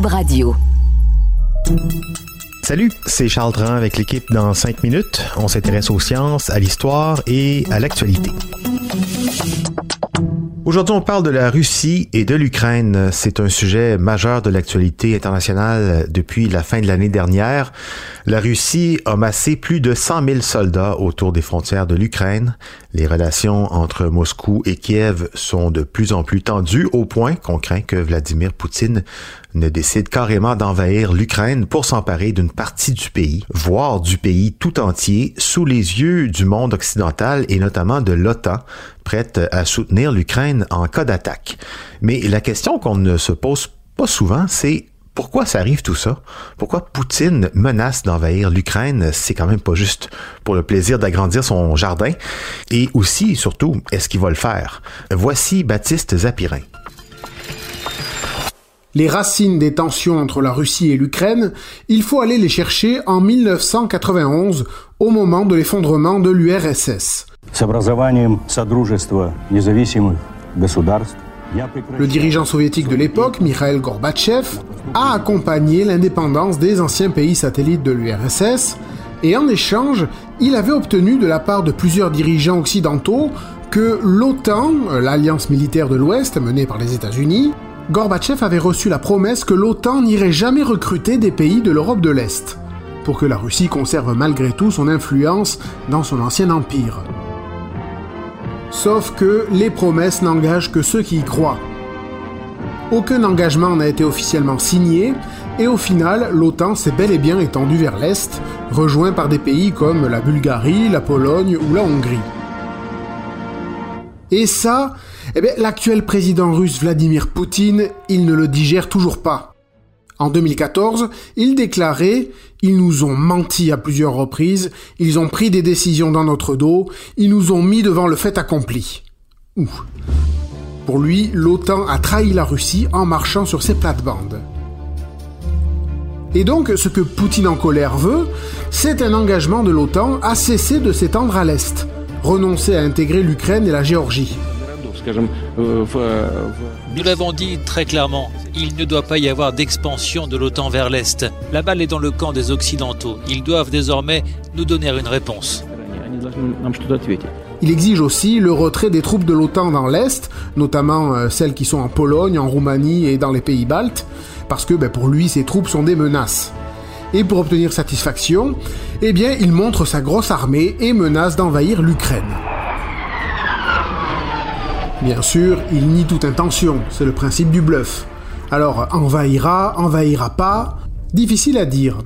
Radio. Salut, c'est Charles Dran avec l'équipe dans 5 minutes. On s'intéresse aux sciences, à l'histoire et à l'actualité. Aujourd'hui, on parle de la Russie et de l'Ukraine. C'est un sujet majeur de l'actualité internationale depuis la fin de l'année dernière. La Russie a massé plus de 100 000 soldats autour des frontières de l'Ukraine. Les relations entre Moscou et Kiev sont de plus en plus tendues au point qu'on craint que Vladimir Poutine ne décide carrément d'envahir l'Ukraine pour s'emparer d'une partie du pays, voire du pays tout entier, sous les yeux du monde occidental et notamment de l'OTAN, prête à soutenir l'Ukraine en cas d'attaque. Mais la question qu'on ne se pose pas souvent, c'est pourquoi ça arrive tout ça? Pourquoi Poutine menace d'envahir l'Ukraine? C'est quand même pas juste pour le plaisir d'agrandir son jardin. Et aussi, surtout, est-ce qu'il va le faire? Voici Baptiste Zapirin. Les racines des tensions entre la Russie et l'Ukraine, il faut aller les chercher en 1991, au moment de l'effondrement de l'URSS. Le dirigeant soviétique de l'époque, Mikhail Gorbatchev, a accompagné l'indépendance des anciens pays satellites de l'URSS et en échange, il avait obtenu de la part de plusieurs dirigeants occidentaux que l'OTAN, l'alliance militaire de l'Ouest menée par les États-Unis, Gorbatchev avait reçu la promesse que l'OTAN n'irait jamais recruter des pays de l'Europe de l'Est, pour que la Russie conserve malgré tout son influence dans son ancien empire. Sauf que les promesses n'engagent que ceux qui y croient. Aucun engagement n'a été officiellement signé, et au final, l'OTAN s'est bel et bien étendue vers l'Est, rejoint par des pays comme la Bulgarie, la Pologne ou la Hongrie. Et ça, eh l'actuel président russe Vladimir Poutine, il ne le digère toujours pas. En 2014, il déclarait Ils nous ont menti à plusieurs reprises, ils ont pris des décisions dans notre dos, ils nous ont mis devant le fait accompli. Ouh. Pour lui, l'OTAN a trahi la Russie en marchant sur ses plates-bandes. Et donc, ce que Poutine en colère veut, c'est un engagement de l'OTAN à cesser de s'étendre à l'Est, renoncer à intégrer l'Ukraine et la Géorgie. Nous l'avons dit très clairement, il ne doit pas y avoir d'expansion de l'OTAN vers l'Est. La balle est dans le camp des Occidentaux. Ils doivent désormais nous donner une réponse. Il exige aussi le retrait des troupes de l'OTAN dans l'Est, notamment euh, celles qui sont en Pologne, en Roumanie et dans les pays baltes, parce que ben, pour lui, ces troupes sont des menaces. Et pour obtenir satisfaction, eh bien, il montre sa grosse armée et menace d'envahir l'Ukraine. Bien sûr, il nie toute intention, c'est le principe du bluff. Alors, envahira, envahira pas, difficile à dire.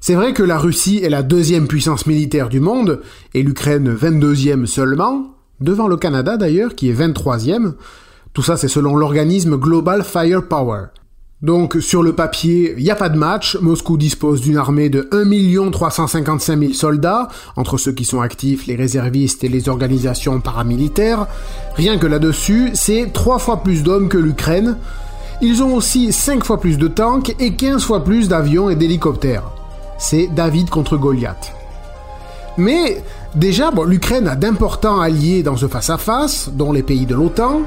C'est vrai que la Russie est la deuxième puissance militaire du monde, et l'Ukraine 22e seulement, devant le Canada d'ailleurs, qui est 23e. Tout ça, c'est selon l'organisme Global Firepower. Donc sur le papier, il n'y a pas de match. Moscou dispose d'une armée de 1 355 000 soldats, entre ceux qui sont actifs, les réservistes et les organisations paramilitaires. Rien que là-dessus, c'est 3 fois plus d'hommes que l'Ukraine. Ils ont aussi 5 fois plus de tanks et 15 fois plus d'avions et d'hélicoptères. C'est David contre Goliath. Mais déjà, l'Ukraine a d'importants alliés dans ce face-à-face, -face, dont les pays de l'OTAN,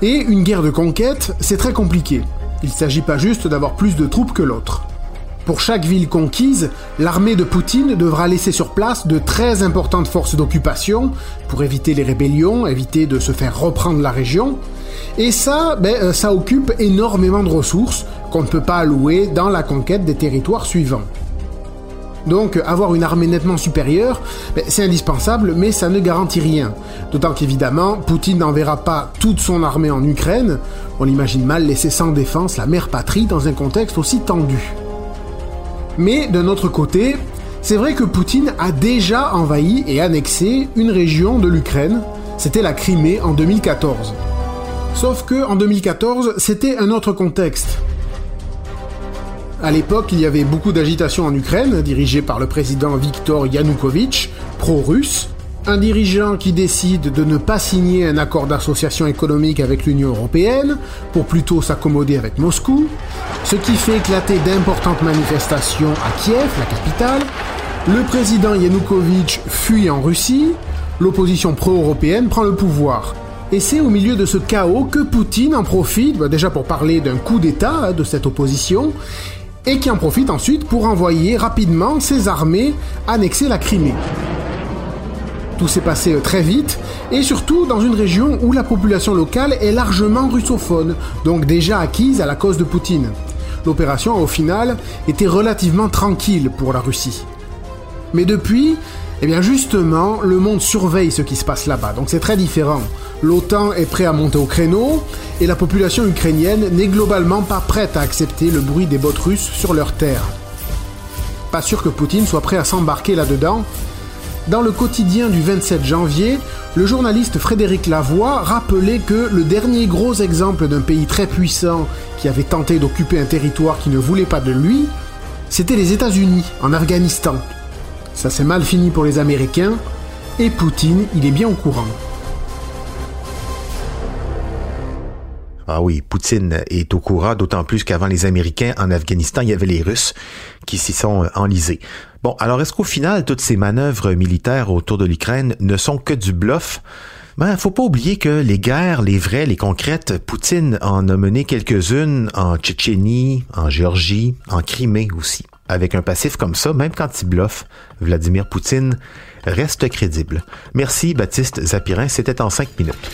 et une guerre de conquête, c'est très compliqué. Il ne s'agit pas juste d'avoir plus de troupes que l'autre. Pour chaque ville conquise, l'armée de Poutine devra laisser sur place de très importantes forces d'occupation pour éviter les rébellions, éviter de se faire reprendre la région. Et ça, ben, euh, ça occupe énormément de ressources qu'on ne peut pas allouer dans la conquête des territoires suivants. Donc avoir une armée nettement supérieure, ben, c'est indispensable, mais ça ne garantit rien. D'autant qu'évidemment, Poutine n'enverra pas toute son armée en Ukraine. On imagine mal laisser sans défense la mère patrie dans un contexte aussi tendu. Mais d'un autre côté, c'est vrai que Poutine a déjà envahi et annexé une région de l'Ukraine, c'était la Crimée en 2014. Sauf que en 2014, c'était un autre contexte. À l'époque, il y avait beaucoup d'agitation en Ukraine, dirigée par le président Viktor Yanukovych, pro-russe, un dirigeant qui décide de ne pas signer un accord d'association économique avec l'Union européenne, pour plutôt s'accommoder avec Moscou, ce qui fait éclater d'importantes manifestations à Kiev, la capitale, le président Yanukovych fuit en Russie, l'opposition pro-européenne prend le pouvoir. Et c'est au milieu de ce chaos que Poutine en profite, bah, déjà pour parler d'un coup d'État hein, de cette opposition, et qui en profite ensuite pour envoyer rapidement ses armées annexer la Crimée. Tout s'est passé euh, très vite, et surtout dans une région où la population locale est largement russophone, donc déjà acquise à la cause de Poutine. L'opération au final été relativement tranquille pour la Russie. Mais depuis, eh bien justement, le monde surveille ce qui se passe là-bas, donc c'est très différent. L'OTAN est prêt à monter au créneau, et la population ukrainienne n'est globalement pas prête à accepter le bruit des bottes russes sur leur terre. Pas sûr que Poutine soit prêt à s'embarquer là-dedans, dans le quotidien du 27 janvier, le journaliste Frédéric Lavoie rappelait que le dernier gros exemple d'un pays très puissant qui avait tenté d'occuper un territoire qui ne voulait pas de lui, c'était les États-Unis, en Afghanistan. Ça s'est mal fini pour les Américains, et Poutine, il est bien au courant. Ah oui, Poutine est au courant, d'autant plus qu'avant les Américains en Afghanistan, il y avait les Russes qui s'y sont enlisés. Bon, alors est-ce qu'au final, toutes ces manœuvres militaires autour de l'Ukraine ne sont que du bluff? Ben, faut pas oublier que les guerres, les vraies, les concrètes, Poutine en a mené quelques-unes en Tchétchénie, en Géorgie, en Crimée aussi. Avec un passif comme ça, même quand il bluffe, Vladimir Poutine reste crédible. Merci Baptiste Zapirin, c'était en cinq minutes.